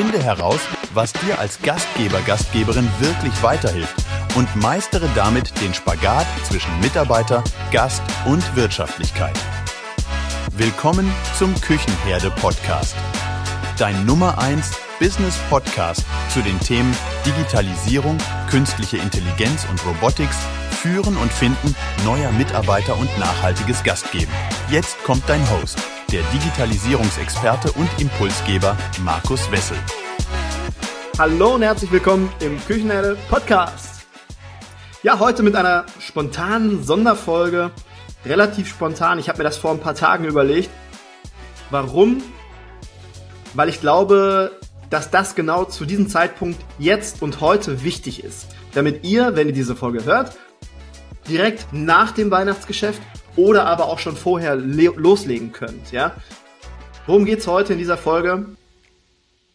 Finde heraus, was dir als Gastgeber, Gastgeberin wirklich weiterhilft und meistere damit den Spagat zwischen Mitarbeiter, Gast und Wirtschaftlichkeit. Willkommen zum Küchenherde Podcast. Dein Nummer 1 Business Podcast zu den Themen Digitalisierung, künstliche Intelligenz und Robotics, Führen und Finden neuer Mitarbeiter und nachhaltiges Gastgeben. Jetzt kommt dein Host, der Digitalisierungsexperte und Impulsgeber Markus Wessel. Hallo und herzlich willkommen im Küchenherde Podcast. Ja, heute mit einer spontanen Sonderfolge. Relativ spontan. Ich habe mir das vor ein paar Tagen überlegt. Warum? Weil ich glaube, dass das genau zu diesem Zeitpunkt jetzt und heute wichtig ist. Damit ihr, wenn ihr diese Folge hört, direkt nach dem Weihnachtsgeschäft oder aber auch schon vorher loslegen könnt. Ja? Worum geht's heute in dieser Folge?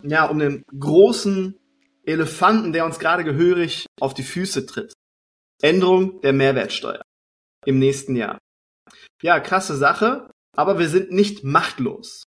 Ja, um den großen Elefanten, der uns gerade gehörig auf die Füße tritt. Änderung der Mehrwertsteuer im nächsten Jahr. Ja, krasse Sache, aber wir sind nicht machtlos.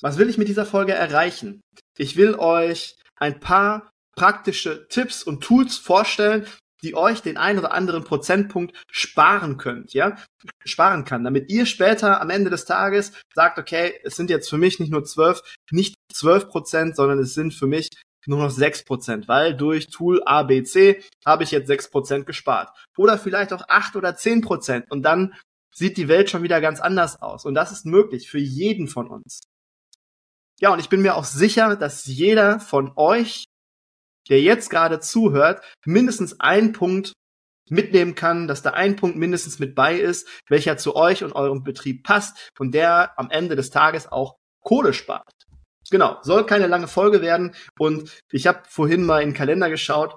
Was will ich mit dieser Folge erreichen? Ich will euch ein paar praktische Tipps und Tools vorstellen, die euch den einen oder anderen Prozentpunkt sparen könnt, ja, sparen kann, damit ihr später am Ende des Tages sagt, okay, es sind jetzt für mich nicht nur zwölf, nicht zwölf Prozent, sondern es sind für mich nur noch sechs Prozent, weil durch Tool ABC habe ich jetzt sechs Prozent gespart. Oder vielleicht auch acht oder zehn Prozent und dann sieht die Welt schon wieder ganz anders aus. Und das ist möglich für jeden von uns. Ja, und ich bin mir auch sicher, dass jeder von euch, der jetzt gerade zuhört, mindestens einen Punkt mitnehmen kann, dass da ein Punkt mindestens mit bei ist, welcher zu euch und eurem Betrieb passt und der am Ende des Tages auch Kohle spart. Genau, soll keine lange Folge werden und ich habe vorhin mal in den Kalender geschaut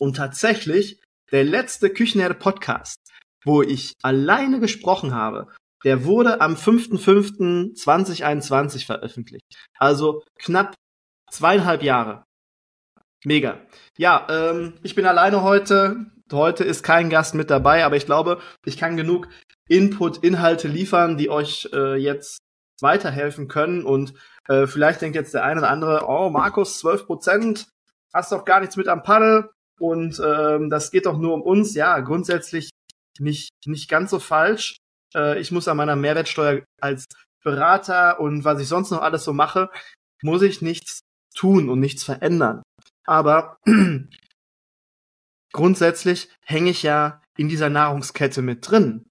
und tatsächlich der letzte Küchenherde Podcast, wo ich alleine gesprochen habe, der wurde am 5.5.2021 veröffentlicht. Also knapp zweieinhalb Jahre. Mega. Ja, ähm, ich bin alleine heute. Heute ist kein Gast mit dabei, aber ich glaube, ich kann genug Input, Inhalte liefern, die euch äh, jetzt weiterhelfen können. Und äh, vielleicht denkt jetzt der eine oder andere, oh, Markus, 12 Prozent, hast doch gar nichts mit am Paddel und ähm, das geht doch nur um uns. Ja, grundsätzlich nicht, nicht ganz so falsch. Äh, ich muss an meiner Mehrwertsteuer als Berater und was ich sonst noch alles so mache, muss ich nichts tun und nichts verändern. Aber grundsätzlich hänge ich ja in dieser Nahrungskette mit drin.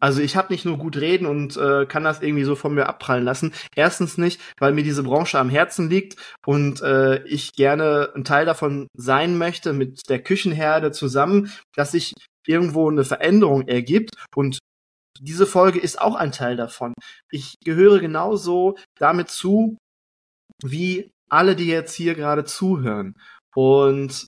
Also ich habe nicht nur gut reden und äh, kann das irgendwie so von mir abprallen lassen. Erstens nicht, weil mir diese Branche am Herzen liegt und äh, ich gerne ein Teil davon sein möchte mit der Küchenherde zusammen, dass sich irgendwo eine Veränderung ergibt und diese Folge ist auch ein Teil davon. Ich gehöre genauso damit zu, wie alle, die jetzt hier gerade zuhören. Und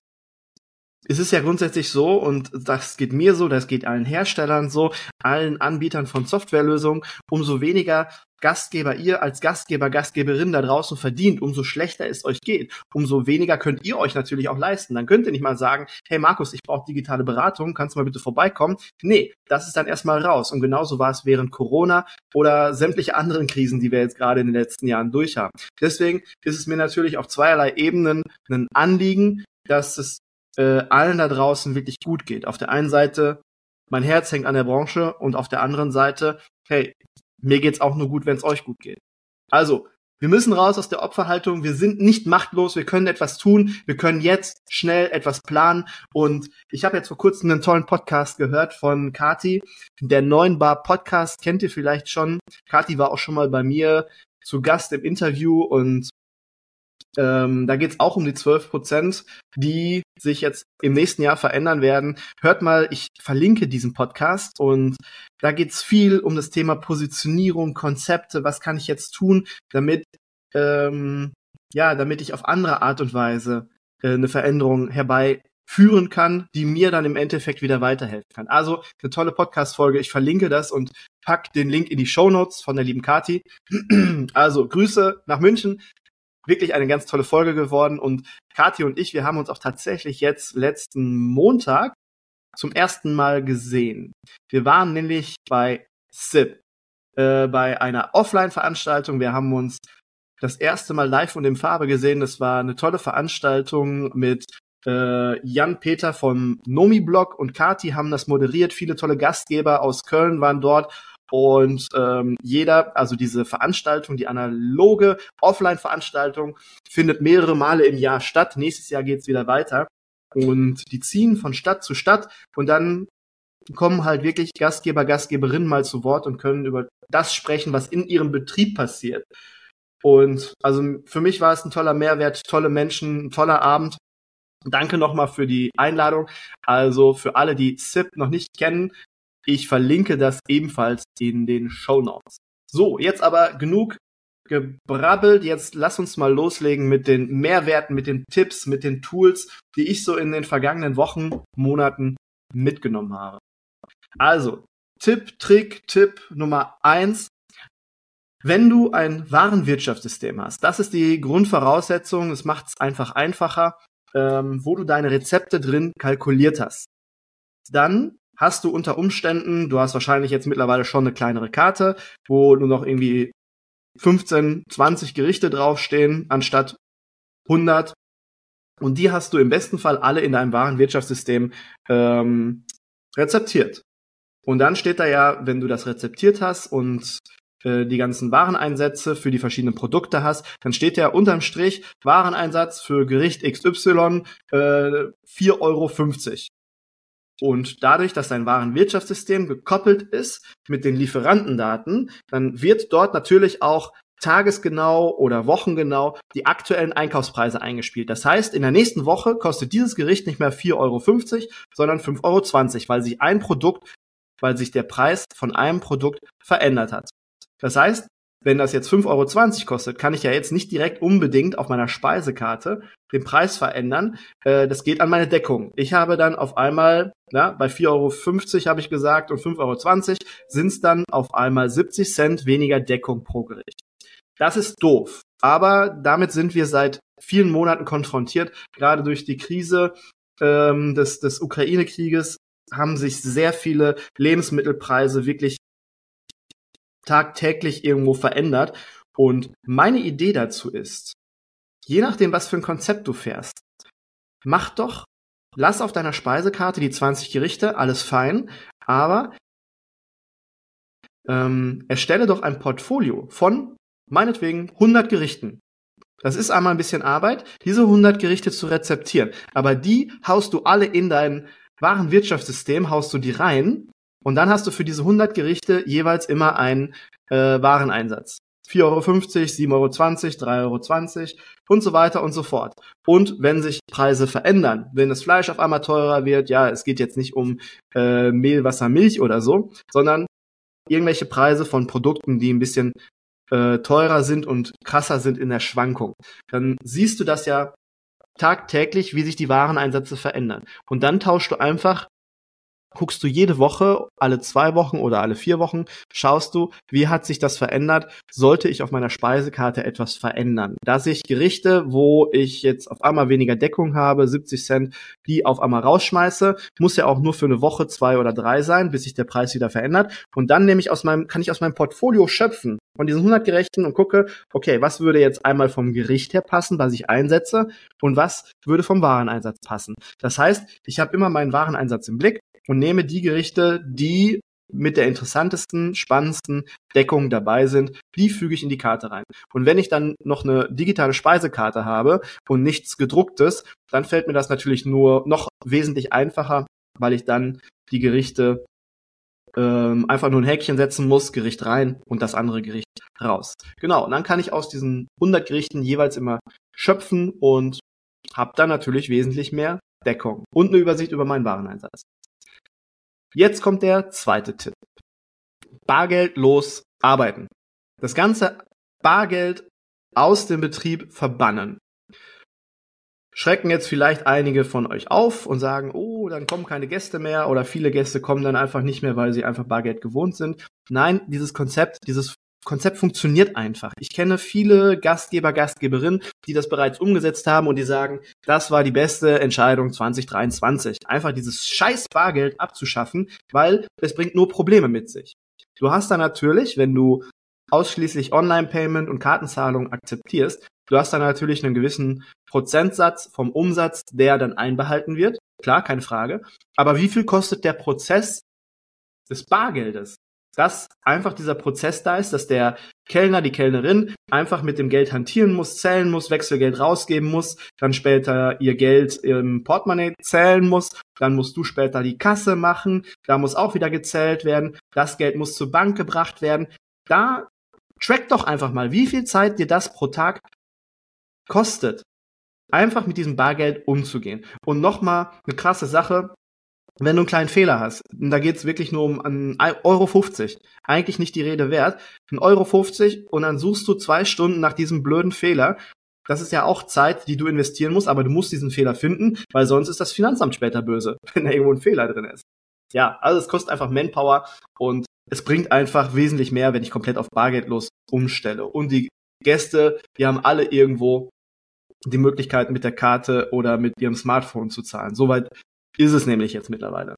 es ist ja grundsätzlich so, und das geht mir so, das geht allen Herstellern so, allen Anbietern von Softwarelösungen, umso weniger Gastgeber ihr als Gastgeber, Gastgeberin da draußen verdient, umso schlechter es euch geht, umso weniger könnt ihr euch natürlich auch leisten. Dann könnt ihr nicht mal sagen, hey Markus, ich brauche digitale Beratung, kannst du mal bitte vorbeikommen? Nee, das ist dann erstmal raus. Und genauso war es während Corona oder sämtliche anderen Krisen, die wir jetzt gerade in den letzten Jahren durch haben. Deswegen ist es mir natürlich auf zweierlei Ebenen ein Anliegen, dass es äh, allen da draußen wirklich gut geht. Auf der einen Seite, mein Herz hängt an der Branche und auf der anderen Seite, hey, mir geht's auch nur gut, wenn es euch gut geht. Also, wir müssen raus aus der Opferhaltung. Wir sind nicht machtlos. Wir können etwas tun. Wir können jetzt schnell etwas planen. Und ich habe jetzt vor kurzem einen tollen Podcast gehört von Kati. Der neuen Bar Podcast kennt ihr vielleicht schon. Kati war auch schon mal bei mir zu Gast im Interview und ähm, da geht es auch um die 12 Prozent, die sich jetzt im nächsten Jahr verändern werden. Hört mal, ich verlinke diesen Podcast und da geht es viel um das Thema Positionierung, Konzepte, was kann ich jetzt tun, damit ähm, ja, damit ich auf andere Art und Weise äh, eine Veränderung herbeiführen kann, die mir dann im Endeffekt wieder weiterhelfen kann. Also eine tolle Podcast-Folge. Ich verlinke das und pack den Link in die Show Notes von der lieben Kati. Also Grüße nach München wirklich eine ganz tolle Folge geworden. Und Kathi und ich, wir haben uns auch tatsächlich jetzt letzten Montag zum ersten Mal gesehen. Wir waren nämlich bei SIP, äh, bei einer Offline-Veranstaltung. Wir haben uns das erste Mal live und in Farbe gesehen. Das war eine tolle Veranstaltung mit äh, Jan Peter vom Nomi Blog und Kati haben das moderiert. Viele tolle Gastgeber aus Köln waren dort. Und ähm, jeder, also diese Veranstaltung, die analoge Offline-Veranstaltung, findet mehrere Male im Jahr statt. Nächstes Jahr geht's wieder weiter. Und die ziehen von Stadt zu Stadt und dann kommen halt wirklich Gastgeber, Gastgeberinnen mal zu Wort und können über das sprechen, was in ihrem Betrieb passiert. Und also für mich war es ein toller Mehrwert, tolle Menschen, ein toller Abend. Danke nochmal für die Einladung. Also für alle, die SIP noch nicht kennen, ich verlinke das ebenfalls in den Show Notes. So, jetzt aber genug gebrabbelt. Jetzt lass uns mal loslegen mit den Mehrwerten, mit den Tipps, mit den Tools, die ich so in den vergangenen Wochen, Monaten mitgenommen habe. Also, Tipp, Trick, Tipp Nummer eins. Wenn du ein Warenwirtschaftssystem hast, das ist die Grundvoraussetzung, es macht es einfach einfacher, ähm, wo du deine Rezepte drin kalkuliert hast. Dann hast du unter Umständen, du hast wahrscheinlich jetzt mittlerweile schon eine kleinere Karte, wo du noch irgendwie 15, 20 Gerichte draufstehen, anstatt 100. Und die hast du im besten Fall alle in deinem Warenwirtschaftssystem ähm, rezeptiert. Und dann steht da ja, wenn du das rezeptiert hast und äh, die ganzen Wareneinsätze für die verschiedenen Produkte hast, dann steht ja unterm Strich Wareneinsatz für Gericht XY äh, 4,50 Euro. Und dadurch, dass dein Warenwirtschaftssystem gekoppelt ist mit den Lieferantendaten, dann wird dort natürlich auch tagesgenau oder wochengenau die aktuellen Einkaufspreise eingespielt. Das heißt, in der nächsten Woche kostet dieses Gericht nicht mehr 4,50 Euro, sondern 5,20 Euro, weil sich ein Produkt, weil sich der Preis von einem Produkt verändert hat. Das heißt, wenn das jetzt 5,20 Euro kostet, kann ich ja jetzt nicht direkt unbedingt auf meiner Speisekarte den Preis verändern. Äh, das geht an meine Deckung. Ich habe dann auf einmal, na, bei 4,50 Euro habe ich gesagt und 5,20 Euro sind es dann auf einmal 70 Cent weniger Deckung pro Gericht. Das ist doof. Aber damit sind wir seit vielen Monaten konfrontiert. Gerade durch die Krise ähm, des, des Ukraine-Krieges haben sich sehr viele Lebensmittelpreise wirklich tagtäglich irgendwo verändert. Und meine Idee dazu ist, je nachdem, was für ein Konzept du fährst, mach doch, lass auf deiner Speisekarte die 20 Gerichte, alles fein, aber ähm, erstelle doch ein Portfolio von meinetwegen 100 Gerichten. Das ist einmal ein bisschen Arbeit, diese 100 Gerichte zu rezeptieren. Aber die haust du alle in dein Warenwirtschaftssystem, haust du die rein und dann hast du für diese 100 Gerichte jeweils immer einen äh, Wareneinsatz. 4,50 Euro, 7,20 Euro, 3,20 Euro und so weiter und so fort. Und wenn sich Preise verändern, wenn das Fleisch auf einmal teurer wird, ja, es geht jetzt nicht um äh, Mehl, Wasser, Milch oder so, sondern irgendwelche Preise von Produkten, die ein bisschen äh, teurer sind und krasser sind in der Schwankung. Dann siehst du das ja tagtäglich, wie sich die Wareneinsätze verändern. Und dann tauschst du einfach guckst du jede Woche, alle zwei Wochen oder alle vier Wochen, schaust du, wie hat sich das verändert? Sollte ich auf meiner Speisekarte etwas verändern? Da sehe ich Gerichte, wo ich jetzt auf einmal weniger Deckung habe, 70 Cent, die auf einmal rausschmeiße, muss ja auch nur für eine Woche, zwei oder drei sein, bis sich der Preis wieder verändert. Und dann nehme ich aus meinem, kann ich aus meinem Portfolio schöpfen von diesen 100 Gerechten und gucke, okay, was würde jetzt einmal vom Gericht her passen, was ich einsetze und was würde vom Wareneinsatz passen. Das heißt, ich habe immer meinen Wareneinsatz im Blick und nehme die Gerichte, die mit der interessantesten, spannendsten Deckung dabei sind, die füge ich in die Karte rein. Und wenn ich dann noch eine digitale Speisekarte habe und nichts gedrucktes, dann fällt mir das natürlich nur noch wesentlich einfacher, weil ich dann die Gerichte ähm, einfach nur ein Häkchen setzen muss, Gericht rein und das andere Gericht raus. Genau, und dann kann ich aus diesen 100 Gerichten jeweils immer schöpfen und habe dann natürlich wesentlich mehr Deckung und eine Übersicht über meinen Wareneinsatz. Jetzt kommt der zweite Tipp. Bargeldlos arbeiten. Das ganze Bargeld aus dem Betrieb verbannen. Schrecken jetzt vielleicht einige von euch auf und sagen, oh, dann kommen keine Gäste mehr oder viele Gäste kommen dann einfach nicht mehr, weil sie einfach Bargeld gewohnt sind. Nein, dieses Konzept, dieses Konzept funktioniert einfach. Ich kenne viele Gastgeber, Gastgeberinnen, die das bereits umgesetzt haben und die sagen, das war die beste Entscheidung 2023. Einfach dieses scheiß Bargeld abzuschaffen, weil es bringt nur Probleme mit sich. Du hast da natürlich, wenn du ausschließlich Online-Payment und Kartenzahlung akzeptierst, du hast dann natürlich einen gewissen Prozentsatz vom Umsatz, der dann einbehalten wird. Klar, keine Frage. Aber wie viel kostet der Prozess des Bargeldes? Dass einfach dieser Prozess da ist, dass der Kellner, die Kellnerin einfach mit dem Geld hantieren muss, zählen muss, Wechselgeld rausgeben muss, dann später ihr Geld im Portemonnaie zählen muss, dann musst du später die Kasse machen, da muss auch wieder gezählt werden, das Geld muss zur Bank gebracht werden. Da track doch einfach mal, wie viel Zeit dir das pro Tag kostet, einfach mit diesem Bargeld umzugehen. Und nochmal eine krasse Sache, wenn du einen kleinen Fehler hast, da geht's wirklich nur um einen Euro 50, eigentlich nicht die Rede wert, ein Euro 50 und dann suchst du zwei Stunden nach diesem blöden Fehler. Das ist ja auch Zeit, die du investieren musst, aber du musst diesen Fehler finden, weil sonst ist das Finanzamt später böse, wenn da irgendwo ein Fehler drin ist. Ja, also es kostet einfach Manpower und es bringt einfach wesentlich mehr, wenn ich komplett auf Bargeldlos umstelle. Und die Gäste, die haben alle irgendwo die Möglichkeit, mit der Karte oder mit ihrem Smartphone zu zahlen. Soweit ist es nämlich jetzt mittlerweile.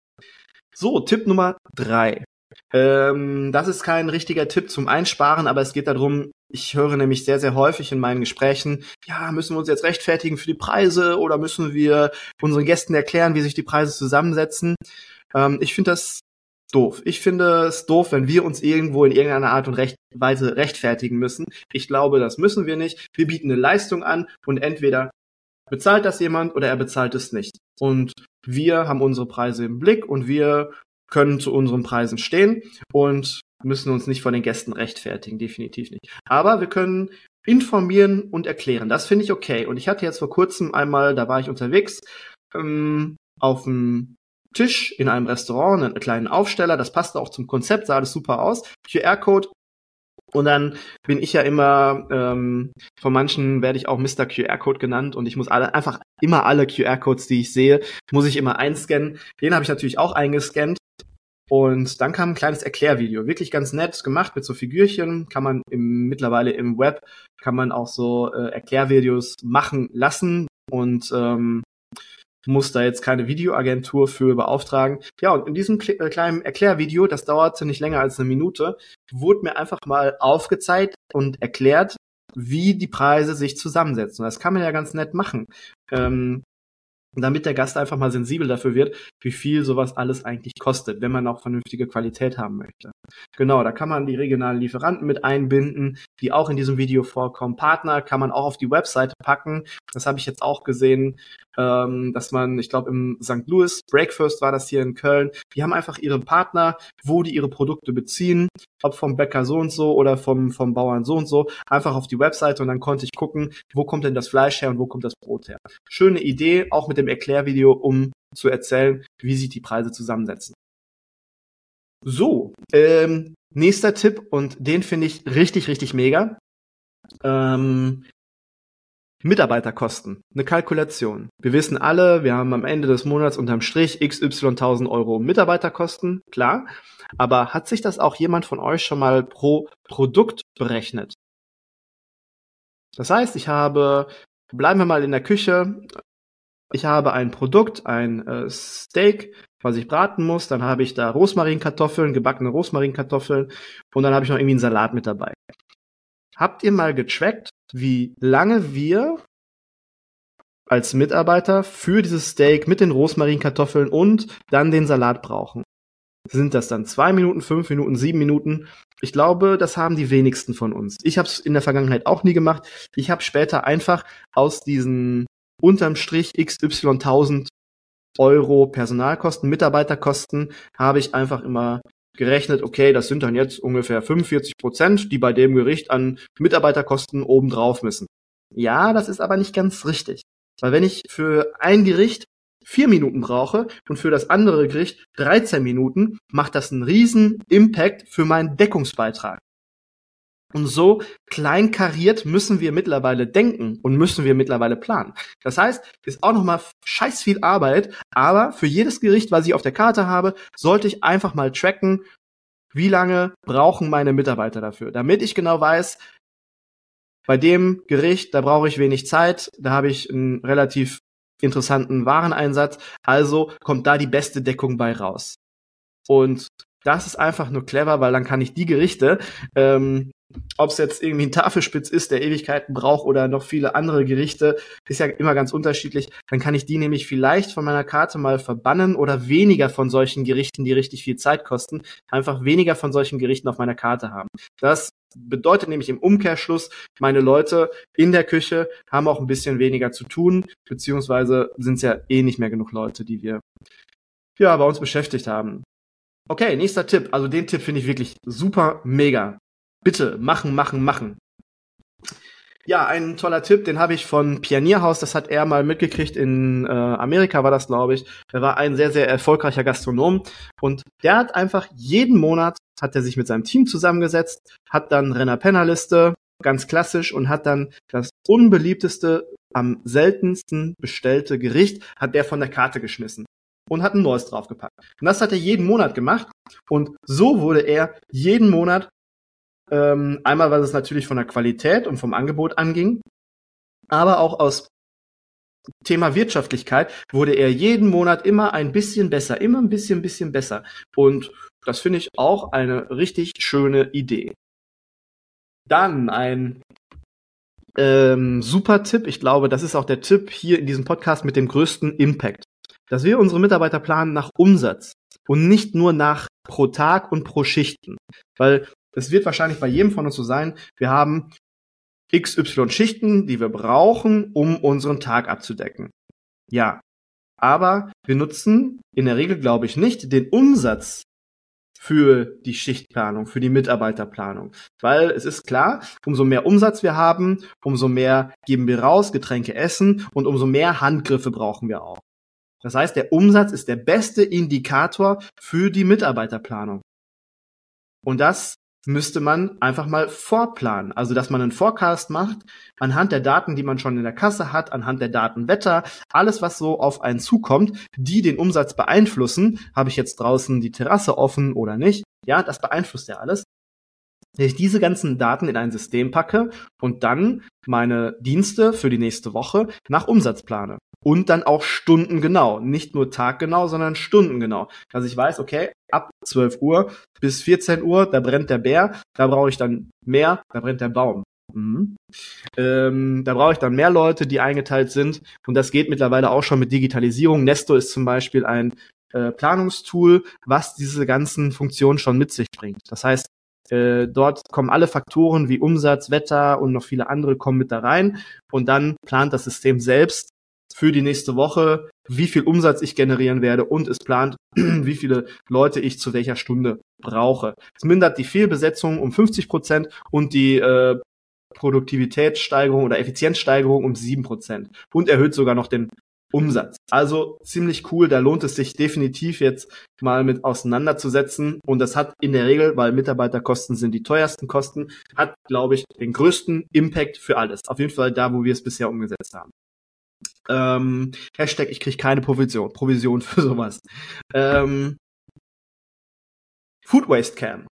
So, Tipp Nummer drei. Ähm, das ist kein richtiger Tipp zum Einsparen, aber es geht darum, ich höre nämlich sehr, sehr häufig in meinen Gesprächen, ja, müssen wir uns jetzt rechtfertigen für die Preise oder müssen wir unseren Gästen erklären, wie sich die Preise zusammensetzen? Ähm, ich finde das doof. Ich finde es doof, wenn wir uns irgendwo in irgendeiner Art und Recht Weise rechtfertigen müssen. Ich glaube, das müssen wir nicht. Wir bieten eine Leistung an und entweder bezahlt das jemand oder er bezahlt es nicht. Und wir haben unsere Preise im Blick und wir können zu unseren Preisen stehen und müssen uns nicht vor den Gästen rechtfertigen, definitiv nicht. Aber wir können informieren und erklären. Das finde ich okay. Und ich hatte jetzt vor kurzem einmal, da war ich unterwegs, ähm, auf dem Tisch in einem Restaurant, einen kleinen Aufsteller, das passte auch zum Konzept, sah alles super aus. QR-Code und dann bin ich ja immer, ähm, von manchen werde ich auch Mr. QR-Code genannt und ich muss alle, einfach immer alle QR-Codes, die ich sehe, muss ich immer einscannen. Den habe ich natürlich auch eingescannt. Und dann kam ein kleines Erklärvideo. Wirklich ganz nett gemacht mit so Figürchen. Kann man im, mittlerweile im Web, kann man auch so äh, Erklärvideos machen lassen. Und ähm, muss da jetzt keine Videoagentur für beauftragen. Ja, und in diesem äh, kleinen Erklärvideo, das dauerte nicht länger als eine Minute, wurde mir einfach mal aufgezeigt und erklärt, wie die Preise sich zusammensetzen. Das kann man ja ganz nett machen. Ähm, damit der Gast einfach mal sensibel dafür wird, wie viel sowas alles eigentlich kostet, wenn man auch vernünftige Qualität haben möchte. Genau, da kann man die regionalen Lieferanten mit einbinden, die auch in diesem Video vorkommen. Partner kann man auch auf die Webseite packen. Das habe ich jetzt auch gesehen, ähm, dass man, ich glaube im St. Louis, Breakfast war das hier in Köln, die haben einfach ihre Partner, wo die ihre Produkte beziehen, ob vom Bäcker so und so oder vom, vom Bauern so und so, einfach auf die Webseite und dann konnte ich gucken, wo kommt denn das Fleisch her und wo kommt das Brot her. Schöne Idee, auch mit dem Erklärvideo, um zu erzählen, wie sich die Preise zusammensetzen. So, ähm, nächster Tipp und den finde ich richtig, richtig mega. Ähm, Mitarbeiterkosten, eine Kalkulation. Wir wissen alle, wir haben am Ende des Monats unterm Strich xy 1000 Euro Mitarbeiterkosten, klar. Aber hat sich das auch jemand von euch schon mal pro Produkt berechnet? Das heißt, ich habe, bleiben wir mal in der Küche, ich habe ein Produkt, ein äh, Steak, was ich braten muss. Dann habe ich da Rosmarinkartoffeln, gebackene Rosmarinkartoffeln und dann habe ich noch irgendwie einen Salat mit dabei. Habt ihr mal getrackt, wie lange wir als Mitarbeiter für dieses Steak mit den Rosmarinkartoffeln und dann den Salat brauchen? Sind das dann zwei Minuten, fünf Minuten, sieben Minuten? Ich glaube, das haben die wenigsten von uns. Ich habe es in der Vergangenheit auch nie gemacht. Ich habe später einfach aus diesen unterm Strich XY 1000 Euro Personalkosten, Mitarbeiterkosten, habe ich einfach immer gerechnet, okay, das sind dann jetzt ungefähr 45 Prozent, die bei dem Gericht an Mitarbeiterkosten obendrauf müssen. Ja, das ist aber nicht ganz richtig. Weil wenn ich für ein Gericht vier Minuten brauche und für das andere Gericht 13 Minuten, macht das einen riesen Impact für meinen Deckungsbeitrag. Und so kleinkariert müssen wir mittlerweile denken und müssen wir mittlerweile planen. Das heißt, ist auch nochmal scheiß viel Arbeit, aber für jedes Gericht, was ich auf der Karte habe, sollte ich einfach mal tracken, wie lange brauchen meine Mitarbeiter dafür, damit ich genau weiß, bei dem Gericht, da brauche ich wenig Zeit, da habe ich einen relativ interessanten Wareneinsatz, also kommt da die beste Deckung bei raus. Und das ist einfach nur clever, weil dann kann ich die Gerichte, ähm, ob es jetzt irgendwie ein Tafelspitz ist, der Ewigkeiten braucht oder noch viele andere Gerichte, ist ja immer ganz unterschiedlich. Dann kann ich die nämlich vielleicht von meiner Karte mal verbannen oder weniger von solchen Gerichten, die richtig viel Zeit kosten, einfach weniger von solchen Gerichten auf meiner Karte haben. Das bedeutet nämlich im Umkehrschluss, meine Leute in der Küche haben auch ein bisschen weniger zu tun, beziehungsweise sind es ja eh nicht mehr genug Leute, die wir ja bei uns beschäftigt haben. Okay, nächster Tipp. Also den Tipp finde ich wirklich super mega. Bitte machen, machen, machen. Ja, ein toller Tipp, den habe ich von Pionierhaus, das hat er mal mitgekriegt, in äh, Amerika war das, glaube ich. Er war ein sehr, sehr erfolgreicher Gastronom und der hat einfach jeden Monat, hat er sich mit seinem Team zusammengesetzt, hat dann Renner-Penner-Liste, ganz klassisch, und hat dann das unbeliebteste, am seltensten bestellte Gericht, hat der von der Karte geschmissen und hat ein neues draufgepackt. Und das hat er jeden Monat gemacht und so wurde er jeden Monat ähm, einmal, was es natürlich von der Qualität und vom Angebot anging, aber auch aus Thema Wirtschaftlichkeit wurde er jeden Monat immer ein bisschen besser, immer ein bisschen, bisschen besser. Und das finde ich auch eine richtig schöne Idee. Dann ein ähm, super Tipp. Ich glaube, das ist auch der Tipp hier in diesem Podcast mit dem größten Impact. Dass wir unsere Mitarbeiter planen nach Umsatz und nicht nur nach pro Tag und pro Schichten. Weil es wird wahrscheinlich bei jedem von uns so sein, wir haben XY Schichten, die wir brauchen, um unseren Tag abzudecken. Ja. Aber wir nutzen in der Regel, glaube ich, nicht den Umsatz für die Schichtplanung, für die Mitarbeiterplanung. Weil es ist klar, umso mehr Umsatz wir haben, umso mehr geben wir raus, Getränke essen und umso mehr Handgriffe brauchen wir auch. Das heißt, der Umsatz ist der beste Indikator für die Mitarbeiterplanung. Und das müsste man einfach mal vorplanen. Also, dass man einen Forecast macht anhand der Daten, die man schon in der Kasse hat, anhand der Daten Wetter, alles, was so auf einen zukommt, die den Umsatz beeinflussen. Habe ich jetzt draußen die Terrasse offen oder nicht? Ja, das beeinflusst ja alles. Wenn ich diese ganzen Daten in ein System packe und dann meine Dienste für die nächste Woche nach Umsatz plane. Und dann auch stundengenau. Nicht nur taggenau, sondern stundengenau. Also ich weiß, okay, ab 12 Uhr bis 14 Uhr, da brennt der Bär, da brauche ich dann mehr, da brennt der Baum. Mhm. Ähm, da brauche ich dann mehr Leute, die eingeteilt sind. Und das geht mittlerweile auch schon mit Digitalisierung. Nesto ist zum Beispiel ein äh, Planungstool, was diese ganzen Funktionen schon mit sich bringt. Das heißt, äh, dort kommen alle Faktoren wie Umsatz, Wetter und noch viele andere kommen mit da rein. Und dann plant das System selbst für die nächste Woche, wie viel Umsatz ich generieren werde und es plant, wie viele Leute ich zu welcher Stunde brauche. Es mindert die Fehlbesetzung um 50 Prozent und die äh, Produktivitätssteigerung oder Effizienzsteigerung um 7 Prozent und erhöht sogar noch den Umsatz. Also ziemlich cool, da lohnt es sich definitiv jetzt mal mit auseinanderzusetzen und das hat in der Regel, weil Mitarbeiterkosten sind die teuersten Kosten, hat, glaube ich, den größten Impact für alles. Auf jeden Fall da, wo wir es bisher umgesetzt haben. Ähm, Hashtag, ich kriege keine Provision, Provision für sowas. Ähm, Food Waste Cam.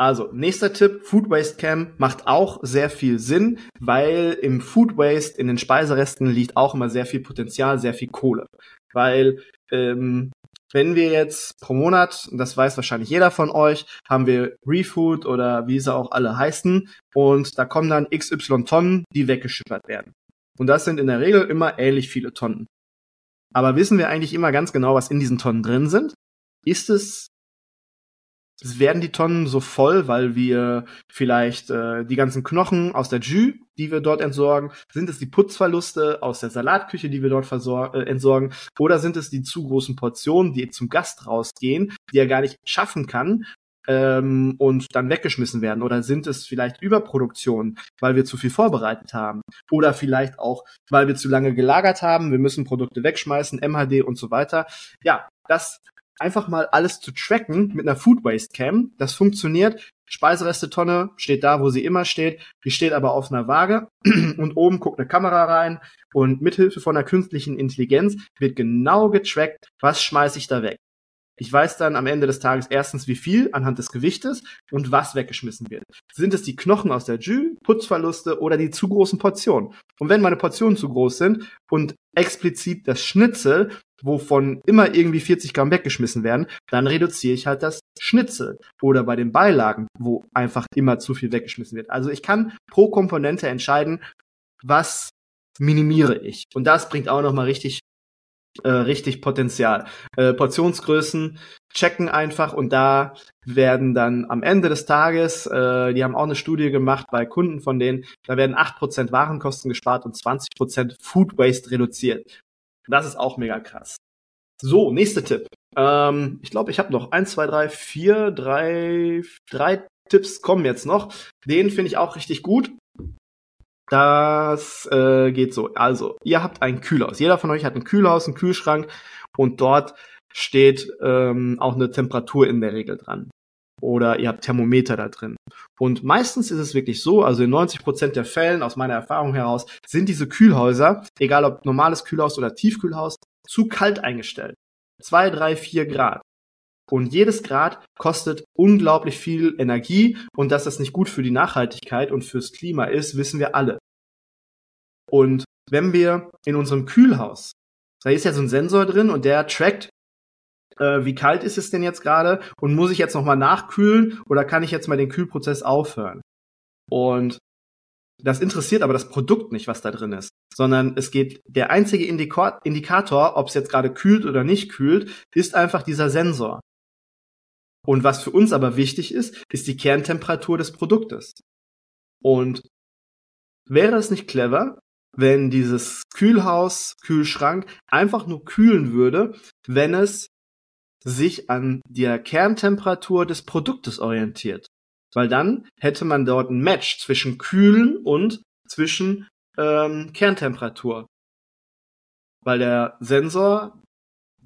Also, nächster Tipp, Food Waste Cam macht auch sehr viel Sinn, weil im Food Waste, in den Speiseresten liegt auch immer sehr viel Potenzial, sehr viel Kohle. Weil ähm, wenn wir jetzt pro Monat, das weiß wahrscheinlich jeder von euch, haben wir Refood oder wie sie auch alle heißen und da kommen dann XY Tonnen, die weggeschippert werden. Und das sind in der Regel immer ähnlich viele Tonnen. Aber wissen wir eigentlich immer ganz genau, was in diesen Tonnen drin sind? Ist es, werden die Tonnen so voll, weil wir vielleicht äh, die ganzen Knochen aus der Jus, die wir dort entsorgen, sind es die Putzverluste aus der Salatküche, die wir dort äh, entsorgen, oder sind es die zu großen Portionen, die zum Gast rausgehen, die er gar nicht schaffen kann, ähm, und dann weggeschmissen werden? Oder sind es vielleicht Überproduktionen, weil wir zu viel vorbereitet haben? Oder vielleicht auch, weil wir zu lange gelagert haben, wir müssen Produkte wegschmeißen, MHD und so weiter. Ja, das einfach mal alles zu tracken mit einer Food Waste Cam. Das funktioniert. Speisereste-Tonne steht da, wo sie immer steht. Die steht aber auf einer Waage und oben guckt eine Kamera rein und mithilfe von einer künstlichen Intelligenz wird genau getrackt, was schmeiße ich da weg. Ich weiß dann am Ende des Tages erstens, wie viel anhand des Gewichtes und was weggeschmissen wird. Sind es die Knochen aus der Jus, Putzverluste oder die zu großen Portionen? Und wenn meine Portionen zu groß sind und explizit das Schnitzel wovon immer irgendwie 40 Gramm weggeschmissen werden, dann reduziere ich halt das Schnitzel. Oder bei den Beilagen, wo einfach immer zu viel weggeschmissen wird. Also ich kann pro Komponente entscheiden, was minimiere ich. Und das bringt auch nochmal richtig äh, richtig Potenzial. Äh, Portionsgrößen checken einfach und da werden dann am Ende des Tages, äh, die haben auch eine Studie gemacht bei Kunden von denen, da werden 8% Warenkosten gespart und 20% Food Waste reduziert. Das ist auch mega krass. So, nächster Tipp. Ähm, ich glaube, ich habe noch eins, zwei, drei, vier, drei, drei Tipps kommen jetzt noch. Den finde ich auch richtig gut. Das äh, geht so. Also, ihr habt ein Kühlhaus. Jeder von euch hat ein Kühlhaus, einen Kühlschrank und dort steht ähm, auch eine Temperatur in der Regel dran. Oder ihr habt Thermometer da drin. Und meistens ist es wirklich so, also in 90 Prozent der Fällen, aus meiner Erfahrung heraus, sind diese Kühlhäuser, egal ob normales Kühlhaus oder Tiefkühlhaus, zu kalt eingestellt. Zwei, drei, vier Grad. Und jedes Grad kostet unglaublich viel Energie und dass das nicht gut für die Nachhaltigkeit und fürs Klima ist, wissen wir alle. Und wenn wir in unserem Kühlhaus, da ist ja so ein Sensor drin und der trackt, äh, wie kalt ist es denn jetzt gerade und muss ich jetzt nochmal nachkühlen oder kann ich jetzt mal den Kühlprozess aufhören? Und das interessiert aber das Produkt nicht, was da drin ist, sondern es geht, der einzige Indikator, ob es jetzt gerade kühlt oder nicht kühlt, ist einfach dieser Sensor. Und was für uns aber wichtig ist, ist die Kerntemperatur des Produktes. Und wäre es nicht clever, wenn dieses Kühlhaus, Kühlschrank einfach nur kühlen würde, wenn es sich an der Kerntemperatur des Produktes orientiert. Weil dann hätte man dort ein Match zwischen Kühlen und zwischen ähm, Kerntemperatur. Weil der Sensor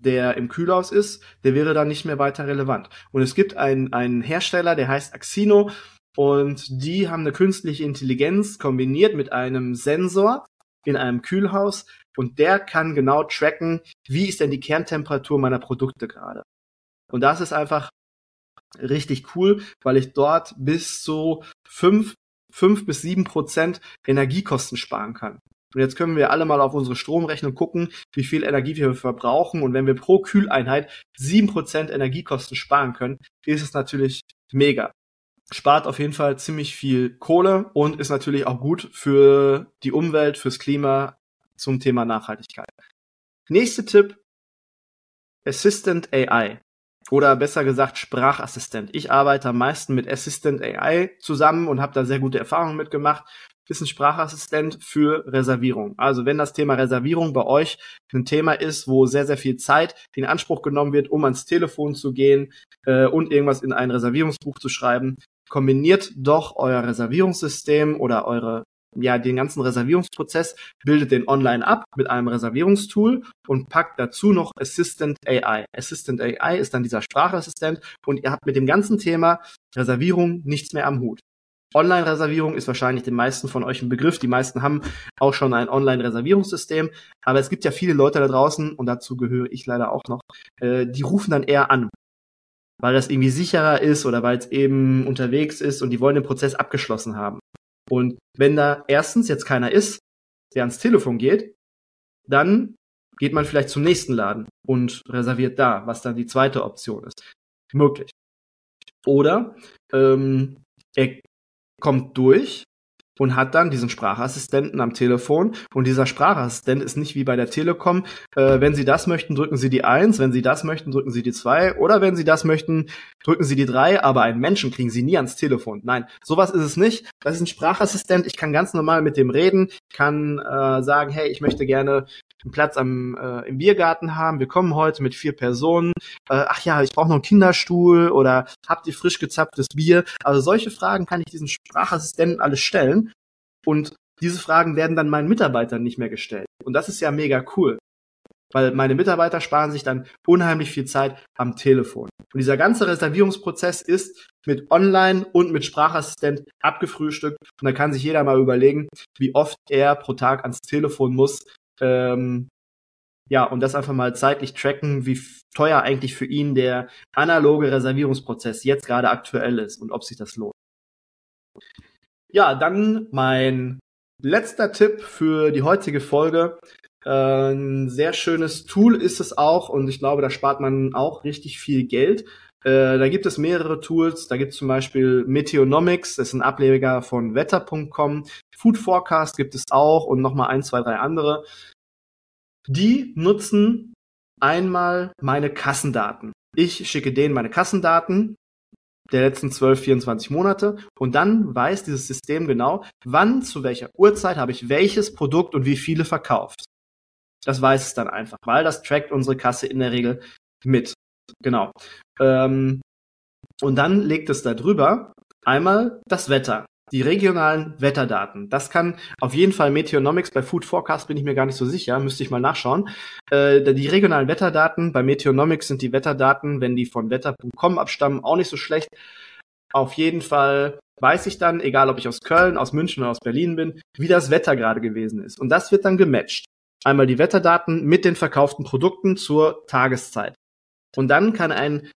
der im Kühlhaus ist, der wäre dann nicht mehr weiter relevant. Und es gibt einen, einen Hersteller, der heißt Axino, und die haben eine künstliche Intelligenz kombiniert mit einem Sensor in einem Kühlhaus und der kann genau tracken, wie ist denn die Kerntemperatur meiner Produkte gerade. Und das ist einfach richtig cool, weil ich dort bis zu fünf fünf bis sieben Prozent Energiekosten sparen kann. Und jetzt können wir alle mal auf unsere Stromrechnung gucken, wie viel Energie wir verbrauchen. Und wenn wir pro Kühleinheit sieben Prozent Energiekosten sparen können, ist es natürlich mega. Spart auf jeden Fall ziemlich viel Kohle und ist natürlich auch gut für die Umwelt, fürs Klima zum Thema Nachhaltigkeit. Nächster Tipp. Assistant AI. Oder besser gesagt Sprachassistent. Ich arbeite am meisten mit Assistant AI zusammen und habe da sehr gute Erfahrungen mitgemacht ist ein Sprachassistent für Reservierung. Also wenn das Thema Reservierung bei euch ein Thema ist, wo sehr, sehr viel Zeit in Anspruch genommen wird, um ans Telefon zu gehen äh, und irgendwas in ein Reservierungsbuch zu schreiben, kombiniert doch euer Reservierungssystem oder eure ja, den ganzen Reservierungsprozess, bildet den online ab mit einem Reservierungstool und packt dazu noch Assistant AI. Assistant AI ist dann dieser Sprachassistent und ihr habt mit dem ganzen Thema Reservierung nichts mehr am Hut. Online-Reservierung ist wahrscheinlich den meisten von euch ein Begriff. Die meisten haben auch schon ein Online-Reservierungssystem. Aber es gibt ja viele Leute da draußen, und dazu gehöre ich leider auch noch, äh, die rufen dann eher an, weil das irgendwie sicherer ist oder weil es eben unterwegs ist und die wollen den Prozess abgeschlossen haben. Und wenn da erstens jetzt keiner ist, der ans Telefon geht, dann geht man vielleicht zum nächsten Laden und reserviert da, was dann die zweite Option ist. Möglich. Oder ähm, er kommt durch und hat dann diesen Sprachassistenten am Telefon und dieser Sprachassistent ist nicht wie bei der Telekom, äh, wenn Sie das möchten, drücken Sie die eins, wenn Sie das möchten, drücken Sie die zwei oder wenn Sie das möchten, drücken Sie die drei, aber einen Menschen kriegen Sie nie ans Telefon. Nein, sowas ist es nicht. Das ist ein Sprachassistent, ich kann ganz normal mit dem reden, kann äh, sagen, hey, ich möchte gerne einen Platz am, äh, im Biergarten haben, wir kommen heute mit vier Personen, äh, ach ja, ich brauche noch einen Kinderstuhl oder habt ihr frisch gezapftes Bier? Also solche Fragen kann ich diesen Sprachassistenten alles stellen und diese Fragen werden dann meinen Mitarbeitern nicht mehr gestellt. Und das ist ja mega cool. Weil meine Mitarbeiter sparen sich dann unheimlich viel Zeit am Telefon. Und dieser ganze Reservierungsprozess ist mit Online und mit Sprachassistent abgefrühstückt. Und da kann sich jeder mal überlegen, wie oft er pro Tag ans Telefon muss, ähm, ja, und das einfach mal zeitlich tracken, wie teuer eigentlich für ihn der analoge Reservierungsprozess jetzt gerade aktuell ist und ob sich das lohnt. Ja, dann mein letzter Tipp für die heutige Folge. Äh, ein sehr schönes Tool ist es auch und ich glaube, da spart man auch richtig viel Geld. Äh, da gibt es mehrere Tools. Da gibt es zum Beispiel Meteonomics, das ist ein Ableger von wetter.com. Food Forecast gibt es auch und nochmal ein, zwei, drei andere. Die nutzen einmal meine Kassendaten. Ich schicke denen meine Kassendaten der letzten 12, 24 Monate und dann weiß dieses System genau, wann, zu welcher Uhrzeit habe ich welches Produkt und wie viele verkauft. Das weiß es dann einfach, weil das trackt unsere Kasse in der Regel mit. Genau. Ähm, und dann legt es da drüber einmal das Wetter, die regionalen Wetterdaten. Das kann auf jeden Fall Meteonomics, bei Food Forecast bin ich mir gar nicht so sicher, müsste ich mal nachschauen. Äh, die regionalen Wetterdaten, bei Meteonomics sind die Wetterdaten, wenn die von wetter.com abstammen, auch nicht so schlecht. Auf jeden Fall weiß ich dann, egal ob ich aus Köln, aus München oder aus Berlin bin, wie das Wetter gerade gewesen ist. Und das wird dann gematcht. Einmal die Wetterdaten mit den verkauften Produkten zur Tageszeit. Und dann kann ein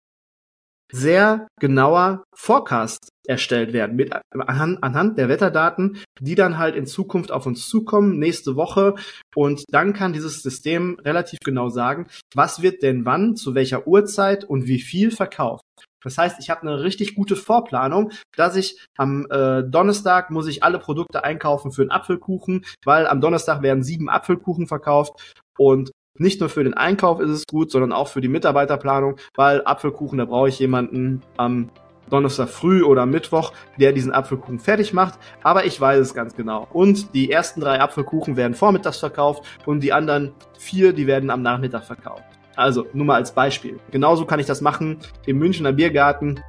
sehr genauer Forecast erstellt werden mit anhand, anhand der Wetterdaten, die dann halt in Zukunft auf uns zukommen, nächste Woche. Und dann kann dieses System relativ genau sagen, was wird denn wann, zu welcher Uhrzeit und wie viel verkauft. Das heißt, ich habe eine richtig gute Vorplanung, dass ich am äh, Donnerstag muss ich alle Produkte einkaufen für einen Apfelkuchen, weil am Donnerstag werden sieben Apfelkuchen verkauft und nicht nur für den Einkauf ist es gut, sondern auch für die Mitarbeiterplanung, weil Apfelkuchen, da brauche ich jemanden am Donnerstag früh oder Mittwoch, der diesen Apfelkuchen fertig macht. Aber ich weiß es ganz genau. Und die ersten drei Apfelkuchen werden vormittags verkauft und die anderen vier, die werden am Nachmittag verkauft. Also, nur mal als Beispiel. Genauso kann ich das machen im Münchner Biergarten,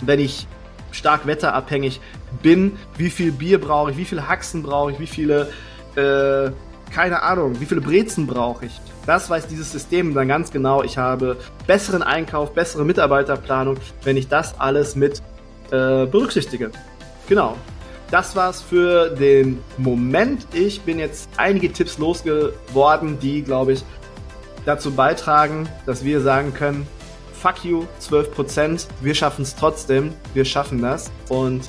wenn ich stark wetterabhängig bin. Wie viel Bier brauche ich? Wie viele Haxen brauche ich? Wie viele äh, keine Ahnung, wie viele Brezen brauche ich. Das weiß dieses System dann ganz genau. Ich habe besseren Einkauf, bessere Mitarbeiterplanung, wenn ich das alles mit äh, berücksichtige. Genau. Das war's für den Moment. Ich bin jetzt einige Tipps losgeworden, die, glaube ich, dazu beitragen, dass wir sagen können, fuck you, 12%, wir schaffen es trotzdem, wir schaffen das. Und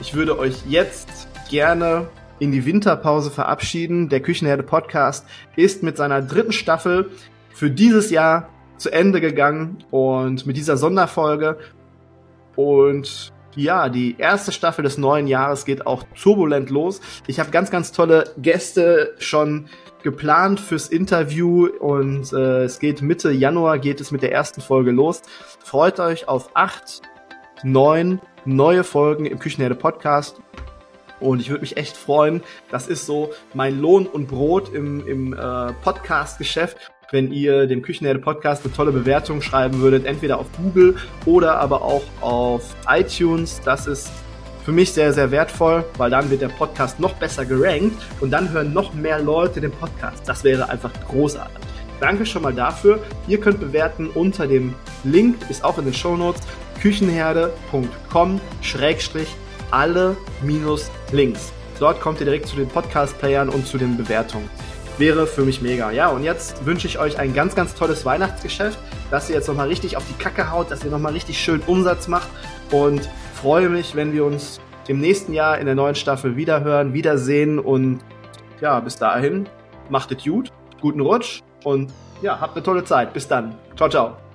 ich würde euch jetzt gerne in die Winterpause verabschieden. Der Küchenherde Podcast ist mit seiner dritten Staffel für dieses Jahr zu Ende gegangen und mit dieser Sonderfolge. Und ja, die erste Staffel des neuen Jahres geht auch turbulent los. Ich habe ganz, ganz tolle Gäste schon geplant fürs Interview und äh, es geht Mitte Januar geht es mit der ersten Folge los. Freut euch auf acht, neun neue Folgen im Küchenherde Podcast. Und ich würde mich echt freuen. Das ist so mein Lohn und Brot im, im äh, Podcast-Geschäft. Wenn ihr dem Küchenherde Podcast eine tolle Bewertung schreiben würdet, entweder auf Google oder aber auch auf iTunes. Das ist für mich sehr, sehr wertvoll, weil dann wird der Podcast noch besser gerankt und dann hören noch mehr Leute den Podcast. Das wäre einfach großartig. Danke schon mal dafür. Ihr könnt bewerten unter dem Link, ist auch in den Show Notes, küchenherde.com schrägstrich alle minus links. Dort kommt ihr direkt zu den Podcast-Playern und zu den Bewertungen. Wäre für mich mega. Ja, und jetzt wünsche ich euch ein ganz, ganz tolles Weihnachtsgeschäft, dass ihr jetzt nochmal richtig auf die Kacke haut, dass ihr nochmal richtig schön Umsatz macht und freue mich, wenn wir uns im nächsten Jahr in der neuen Staffel wiederhören, wiedersehen und ja, bis dahin macht es gut, guten Rutsch und ja, habt eine tolle Zeit. Bis dann. Ciao, ciao.